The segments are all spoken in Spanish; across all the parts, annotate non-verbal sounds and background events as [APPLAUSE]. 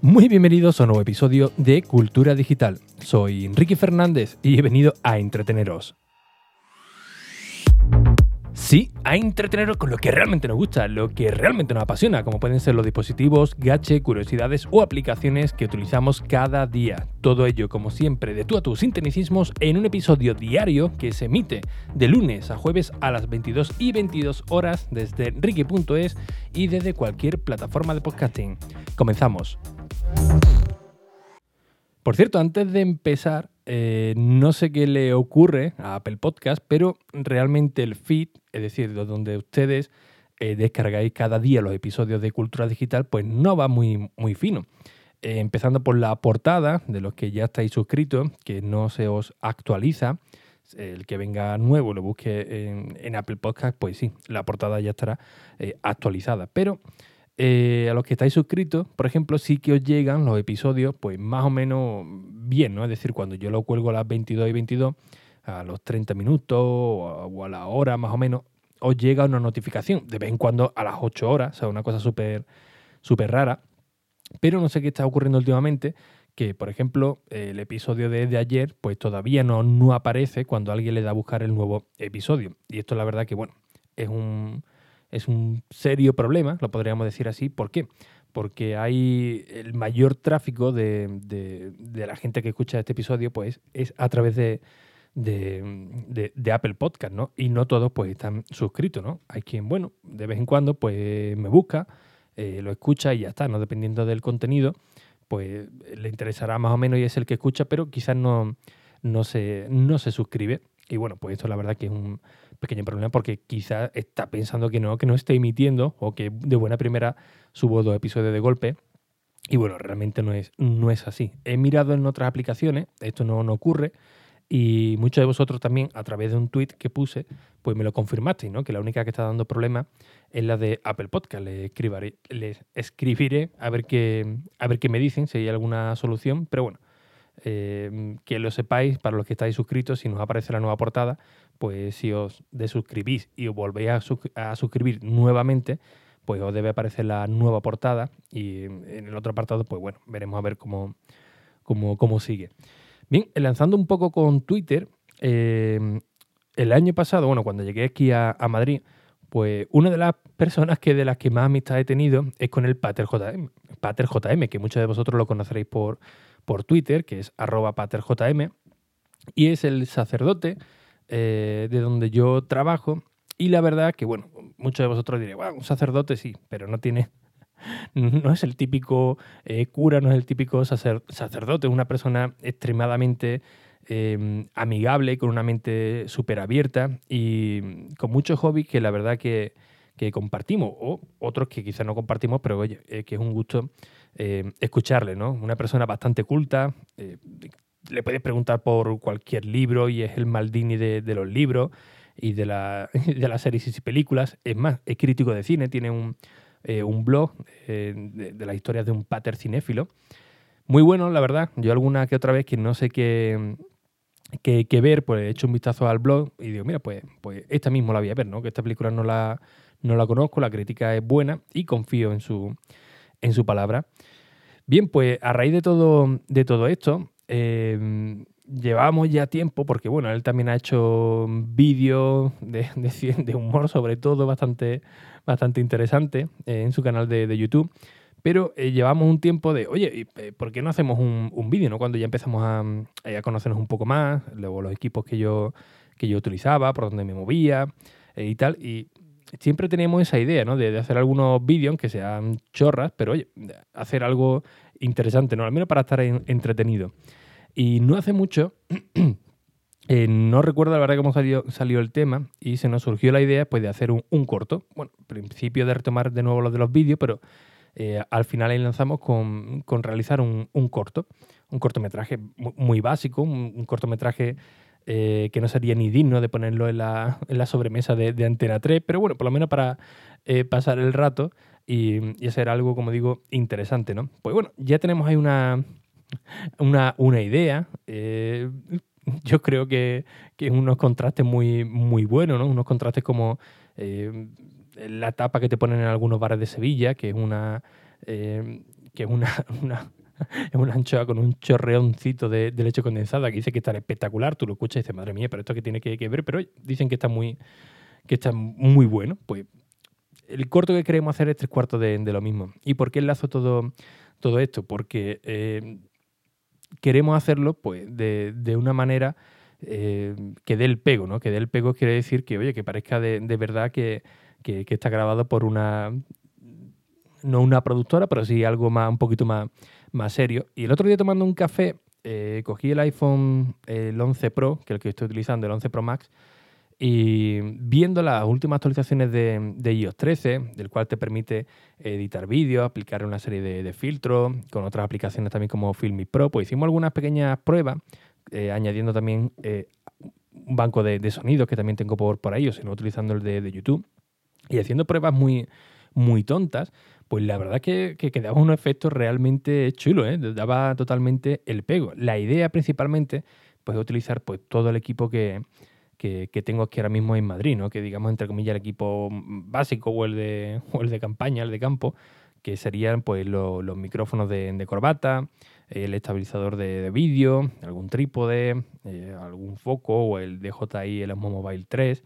Muy bienvenidos a un nuevo episodio de Cultura Digital. Soy Enrique Fernández y he venido a entreteneros. Sí, a entreteneros con lo que realmente nos gusta, lo que realmente nos apasiona, como pueden ser los dispositivos, gache, curiosidades o aplicaciones que utilizamos cada día. Todo ello, como siempre, de tú a tus sinteticismos en un episodio diario que se emite de lunes a jueves a las 22 y 22 horas desde Ricky.es y desde cualquier plataforma de podcasting. Comenzamos. Por cierto, antes de empezar, eh, no sé qué le ocurre a Apple Podcast, pero realmente el feed, es decir, donde ustedes eh, descargáis cada día los episodios de Cultura Digital, pues no va muy, muy fino. Eh, empezando por la portada, de los que ya estáis suscritos, que no se os actualiza. El que venga nuevo lo busque en, Apple Podcast, pues sí, la portada ya estará actualizada. Pero eh, a los que estáis suscritos, por ejemplo, sí que os llegan los episodios, pues más o menos bien, ¿no? Es decir, cuando yo lo cuelgo a las 22 y 22, a los 30 minutos o a, la hora más o menos, os llega una notificación. De vez en cuando a las 8 horas, o sea, una cosa súper súper rara. Pero no sé qué está ocurriendo últimamente, que por ejemplo el episodio de, de ayer, pues todavía no, no aparece cuando alguien le da a buscar el nuevo episodio. Y esto la verdad que, bueno, es un es un serio problema, lo podríamos decir así. ¿Por qué? Porque hay el mayor tráfico de, la gente que escucha este episodio, pues es a través de, de, Apple Podcast, ¿no? Y no todos pues están suscritos, ¿no? Hay quien, bueno, de vez en cuando pues me busca, eh, lo escucha y ya está, ¿no? Dependiendo del contenido, pues le interesará más o menos y es el que escucha, pero quizás no, no, se, no se suscribe. Y bueno, pues esto la verdad que es un pequeño problema porque quizá está pensando que no, que no esté emitiendo o que de buena primera subo dos episodios de golpe. Y bueno, realmente no es, no es así. He mirado en otras aplicaciones, esto no, no ocurre, y muchos de vosotros también, a través de un tweet que puse, pues me lo confirmasteis, ¿no? Que la única que está dando problemas es la de Apple Podcast. Les escribiré, les escribiré a ver qué, a ver qué me dicen, si hay alguna solución. Pero bueno, eh, que lo sepáis, para los que estáis suscritos, si nos aparece la nueva portada, pues si os desuscribís y os volvéis a, suscribir nuevamente, pues os debe aparecer la nueva portada y en el otro apartado, pues bueno, veremos a ver cómo, cómo, cómo sigue. Bien, lanzando un poco con Twitter, eh, el año pasado, bueno, cuando llegué aquí a, Madrid, pues una de las personas que de las que más amistad he tenido es con el Pater JM, Pater JM, que muchos de vosotros lo conoceréis por, por Twitter, que es arroba paterjm, y es el sacerdote eh, de donde yo trabajo. Y la verdad que, bueno, muchos de vosotros diréis, bueno, un sacerdote sí, pero no tiene, [LAUGHS] no es el típico eh, cura, no es el típico sacerdote, es una persona extremadamente em, amigable, con una mente súper abierta y con muchos hobbies que la verdad que, que compartimos, o otros que quizás no compartimos, pero oye, eh, que es un gusto eh, escucharle, ¿no? Una persona bastante culta, eh, le puedes preguntar por cualquier libro y es el Maldini de, los libros y de, la, [LAUGHS] de, las series y películas. Es más, es crítico de cine, tiene un, blog de, las historias de un pater cinéfilo. Muy bueno, la verdad. Yo alguna que otra vez que no sé qué, qué, ver, pues he hecho un vistazo al blog y digo, mira, pues, pues esta mismo la voy a ver, ¿no? Que esta película no la, no la conozco, la crítica es buena y confío en su, en su palabra. Bien, pues a raíz de todo, de todo esto, em, llevamos ya tiempo, porque bueno, él también ha hecho vídeos de, [LAUGHS] humor, sobre todo, bastante, bastante interesante eh, en su canal de, YouTube. Pero eh, llevamos un tiempo de, oye, eh, ¿por qué no hacemos un, un vídeo? ¿no? Cuando ya empezamos a, a, conocernos un poco más, luego los equipos que yo, que yo utilizaba, por donde me movía y tal. Y siempre tenemos esa idea, ¿no? De, hacer algunos vídeos que sean chorras, pero oye, hacer algo interesante, ¿no? Al menos para estar entretenido. Y no hace mucho, [CLEARS THROAT] eh, no recuerdo la verdad cómo salió, el tema, y se nos surgió la idea pues, de hacer un, corto. Bueno, principio de retomar de nuevo lo de los vídeos, pero eh, al final ahí lanzamos con, realizar un, corto, un cortometraje muy, básico, un cortometraje eh, que no sería ni digno de ponerlo en la, sobremesa de, Antena 3, pero bueno, por lo menos para eh, pasar el rato y, hacer algo, como digo, interesante, ¿no? Pues bueno, ya tenemos ahí una, una, idea. Eh, yo creo que, que unos contrastes muy, muy buenos, ¿no? Unos contrastes como la tapa que te ponen en algunos bares de Sevilla, que es una... que es una, [LAUGHS] una, es una anchoa con un chorreoncito de, leche condensada que dice que está espectacular. Tú lo escuchas y dices, madre mía, pero esto que tiene que, ver. Pero dicen que está muy, que está muy bueno. Pues el corto que queremos hacer es tres cuartos de, lo mismo. ¿Y por qué enlazo todo, todo esto? Porque eh, queremos hacerlo pues, de, una manera eh, que dé el pego, ¿no? Que dé el pego quiere decir que, oye, que parezca de, verdad que, que, está grabado por una, no una productora, pero sí algo más, un poquito más, más serio. Y el otro día tomando un café, eh, cogí el iPhone el 11 Pro, que es el que estoy utilizando, el 11 Pro Max, y viendo las últimas actualizaciones de, iOS 13, del cual te permite editar vídeos, aplicar una serie de, filtros, con otras aplicaciones también como Filmy Pro, pues hicimos algunas pequeñas pruebas, eh, añadiendo también eh, un banco de, sonidos que también tengo por, por ahí, o sino utilizando el de, YouTube, y haciendo pruebas muy, muy tontas, pues la verdad que, que quedaba un efecto realmente chulo, ¿eh? daba totalmente el pego. La idea principalmente pues, es utilizar pues, todo el equipo que, que, tengo aquí ahora mismo en Madrid, ¿no? que digamos entre comillas el equipo básico o el de, [LAUGHS] el de campaña, el de campo, que serían pues los micrófonos de, corbata, el estabilizador de, vídeo, algún trípode, eh, algún foco o el DJI, el Osmo Mobile 3.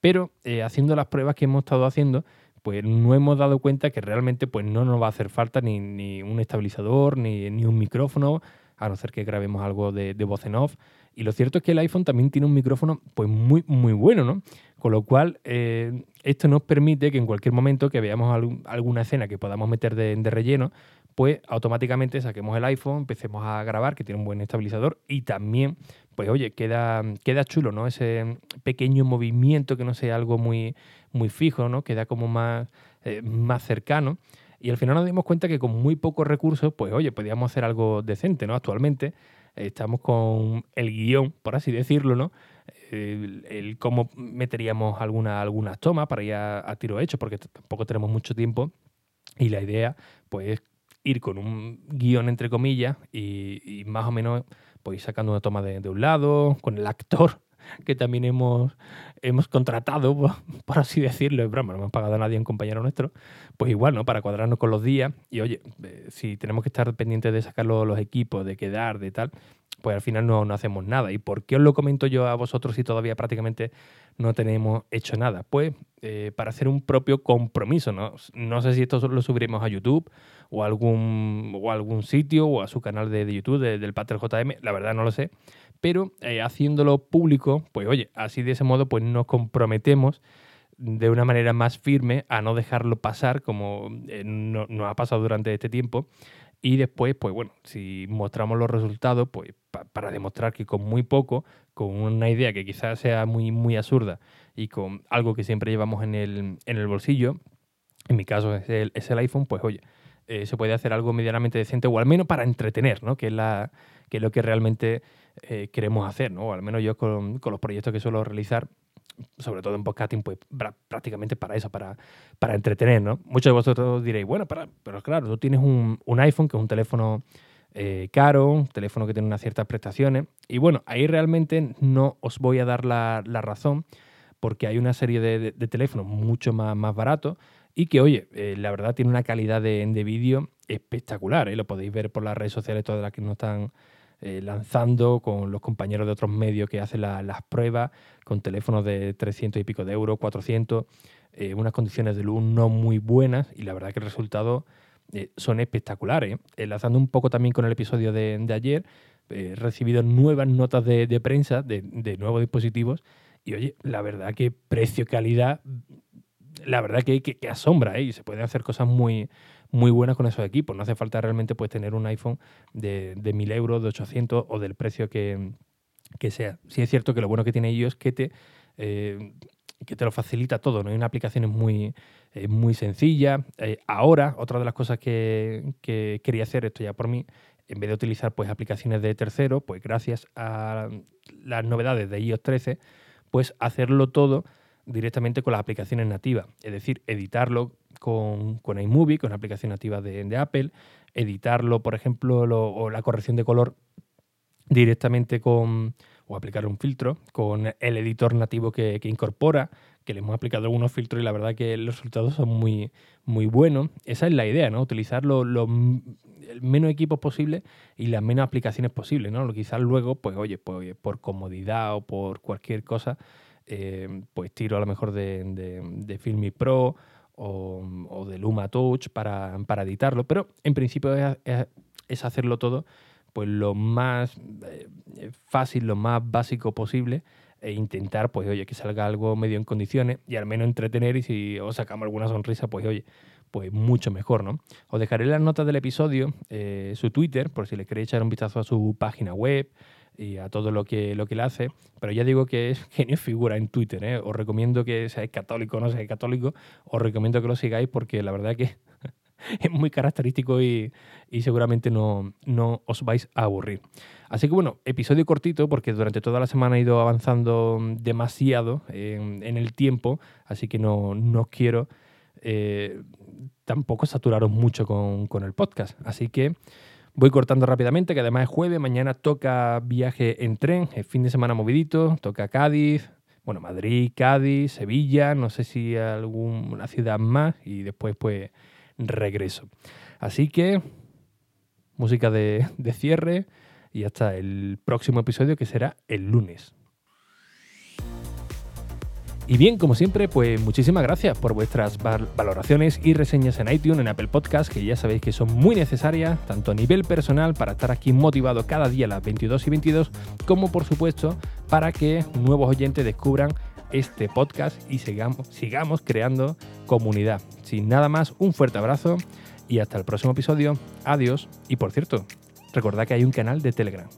Pero eh, haciendo las pruebas que hemos estado haciendo, pues no hemos dado cuenta que realmente pues no nos va a hacer falta ni, ni un estabilizador, ni, ni, un micrófono, a no ser que grabemos algo de, de voz en off. Y lo cierto es que el iPhone también tiene un micrófono pues muy, muy bueno, ¿no? Con lo cual, eh, esto nos permite que en cualquier momento que veamos alguna escena que podamos meter de, relleno, pues automáticamente saquemos el iPhone, empecemos a grabar, que tiene un buen estabilizador, y también, pues oye, queda, queda chulo, ¿no? Ese pequeño movimiento que no sea algo muy, muy fijo, ¿no? Queda como más, eh, más cercano. Y al final nos dimos cuenta que con muy pocos recursos, pues oye, podíamos hacer algo decente, ¿no? Actualmente estamos con el guion, por así decirlo, ¿no? El, cómo meteríamos alguna, algunas tomas para ir a, tiro hecho, porque tampoco tenemos mucho tiempo. Y la idea, pues, es ir con un guion, entre comillas, y, más o menos, pues, sacando una toma de, de un lado, con el actor [LAUGHS] que también hemos, hemos contratado, [LAUGHS] por así decirlo, es broma, no hemos pagado a nadie, un compañero nuestro, pues igual, ¿no? Para cuadrarnos con los días y oye, eh, si tenemos que estar pendientes de sacar los, equipos, de quedar, de tal, pues al final no, no, hacemos nada. ¿Y por qué os lo comento yo a vosotros si todavía prácticamente no tenemos hecho nada? Pues eh, para hacer un propio compromiso, ¿no? No sé si esto lo subiremos a YouTube o a algún, o algún sitio o a su canal de, YouTube del Pater JM, la verdad no lo sé pero eh, haciéndolo público, pues oye, así de ese modo pues nos comprometemos de una manera más firme a no dejarlo pasar como eh, nos no ha pasado durante este tiempo. Y después, pues bueno, si mostramos los resultados, pues para demostrar que con muy poco, con una idea que quizás sea muy, muy absurda y con algo que siempre llevamos en el, en el bolsillo, en mi caso es el, es el iPhone, pues oye, eh, se puede hacer algo medianamente decente o al menos para entretener, ¿no? Que es, la, que es lo que realmente eh, queremos hacer, ¿no? al menos yo con, los proyectos que suelo realizar, sobre todo en podcasting, pues prácticamente para eso, para, para entretener, ¿no? Muchos de vosotros diréis, bueno, pero claro, tú tienes un, iPhone, que es un teléfono eh, caro, un teléfono que tiene unas ciertas prestaciones, y bueno, ahí realmente no os voy a dar la, razón, porque hay una serie de, teléfonos mucho más, más baratos, y que, oye, eh, la verdad tiene una calidad de, de vídeo espectacular, lo podéis ver por las redes sociales, todas las que no están eh, lanzando con los compañeros de otros medios que hacen las pruebas con teléfonos de 300 y pico de euros, 400, eh, unas condiciones de luz no muy buenas y la verdad que el resultado eh, son espectaculares. Enlazando un poco también con el episodio de, ayer, he recibido nuevas notas de, prensa de, nuevos dispositivos y oye, la verdad que precio-calidad, la verdad que, que, que asombra y se pueden hacer cosas muy, muy buenas con esos equipos. No hace falta realmente pues, tener un iPhone de, de 1000 euros, de 800 o del precio que, sea. Sí es cierto que lo bueno que tiene ellos es que te, eh, que te lo facilita todo. ¿no? Hay una aplicación muy, eh, muy sencilla. Eh, ahora, otra de las cosas que, quería hacer, esto ya por mí, en vez de utilizar pues, aplicaciones de tercero, pues gracias a las novedades de iOS 13, pues hacerlo todo directamente con las aplicaciones nativas. Es decir, editarlo con, con iMovie, con la aplicación nativa de, Apple, editarlo, por ejemplo, o la corrección de color directamente con, o aplicar un filtro con el editor nativo que, incorpora, que le hemos aplicado algunos filtros y la verdad que los resultados son muy, muy buenos. Esa es la idea, ¿no? Utilizar los menos equipos posible y las menos aplicaciones posibles, ¿no? Quizás luego, pues oye, pues, por comodidad o por cualquier cosa, eh, pues tiro a lo mejor de, de, Filmi Pro o, de Luma Touch para, editarlo, pero en principio es hacerlo todo pues lo más eh, fácil, lo más básico posible e intentar, pues oye, que salga algo medio en condiciones y al menos entretener y si os sacamos alguna sonrisa, pues oye, pues mucho mejor, ¿no? Os dejaré las notas del episodio, eh, su Twitter, por si le queréis echar un vistazo a su página web y a todo lo que, lo que le hace, pero ya digo que es [LAUGHS] genio figura en Twitter, ¿eh? Os recomiendo que seáis católico o no seáis católico, os recomiendo que lo sigáis porque la verdad que [LAUGHS] es muy característico y, seguramente no, no, os vais a aburrir. Así que bueno, episodio cortito porque durante toda la semana he ido avanzando demasiado en, el tiempo, así que no, no quiero eh, tampoco saturaros mucho con, con el podcast. Así que voy cortando rápidamente, que además es jueves, mañana toca viaje en tren, el fin de semana movidito, toca Cádiz, bueno, Madrid, Cádiz, Sevilla, no sé si alguna ciudad más y después pues regreso. Así que, música de, cierre y hasta el próximo episodio que será el lunes. Y bien, como siempre, pues muchísimas gracias por vuestras valoraciones y reseñas en iTunes, en Apple Podcast, que ya sabéis que son muy necesarias, tanto a nivel personal para estar aquí motivado cada día a las 22 y 22, como por supuesto para que nuevos oyentes descubran este podcast y sigamos, sigamos creando comunidad. Sin nada más, un fuerte abrazo y hasta el próximo episodio. Adiós. Y por cierto, recordad que hay un canal de Telegram.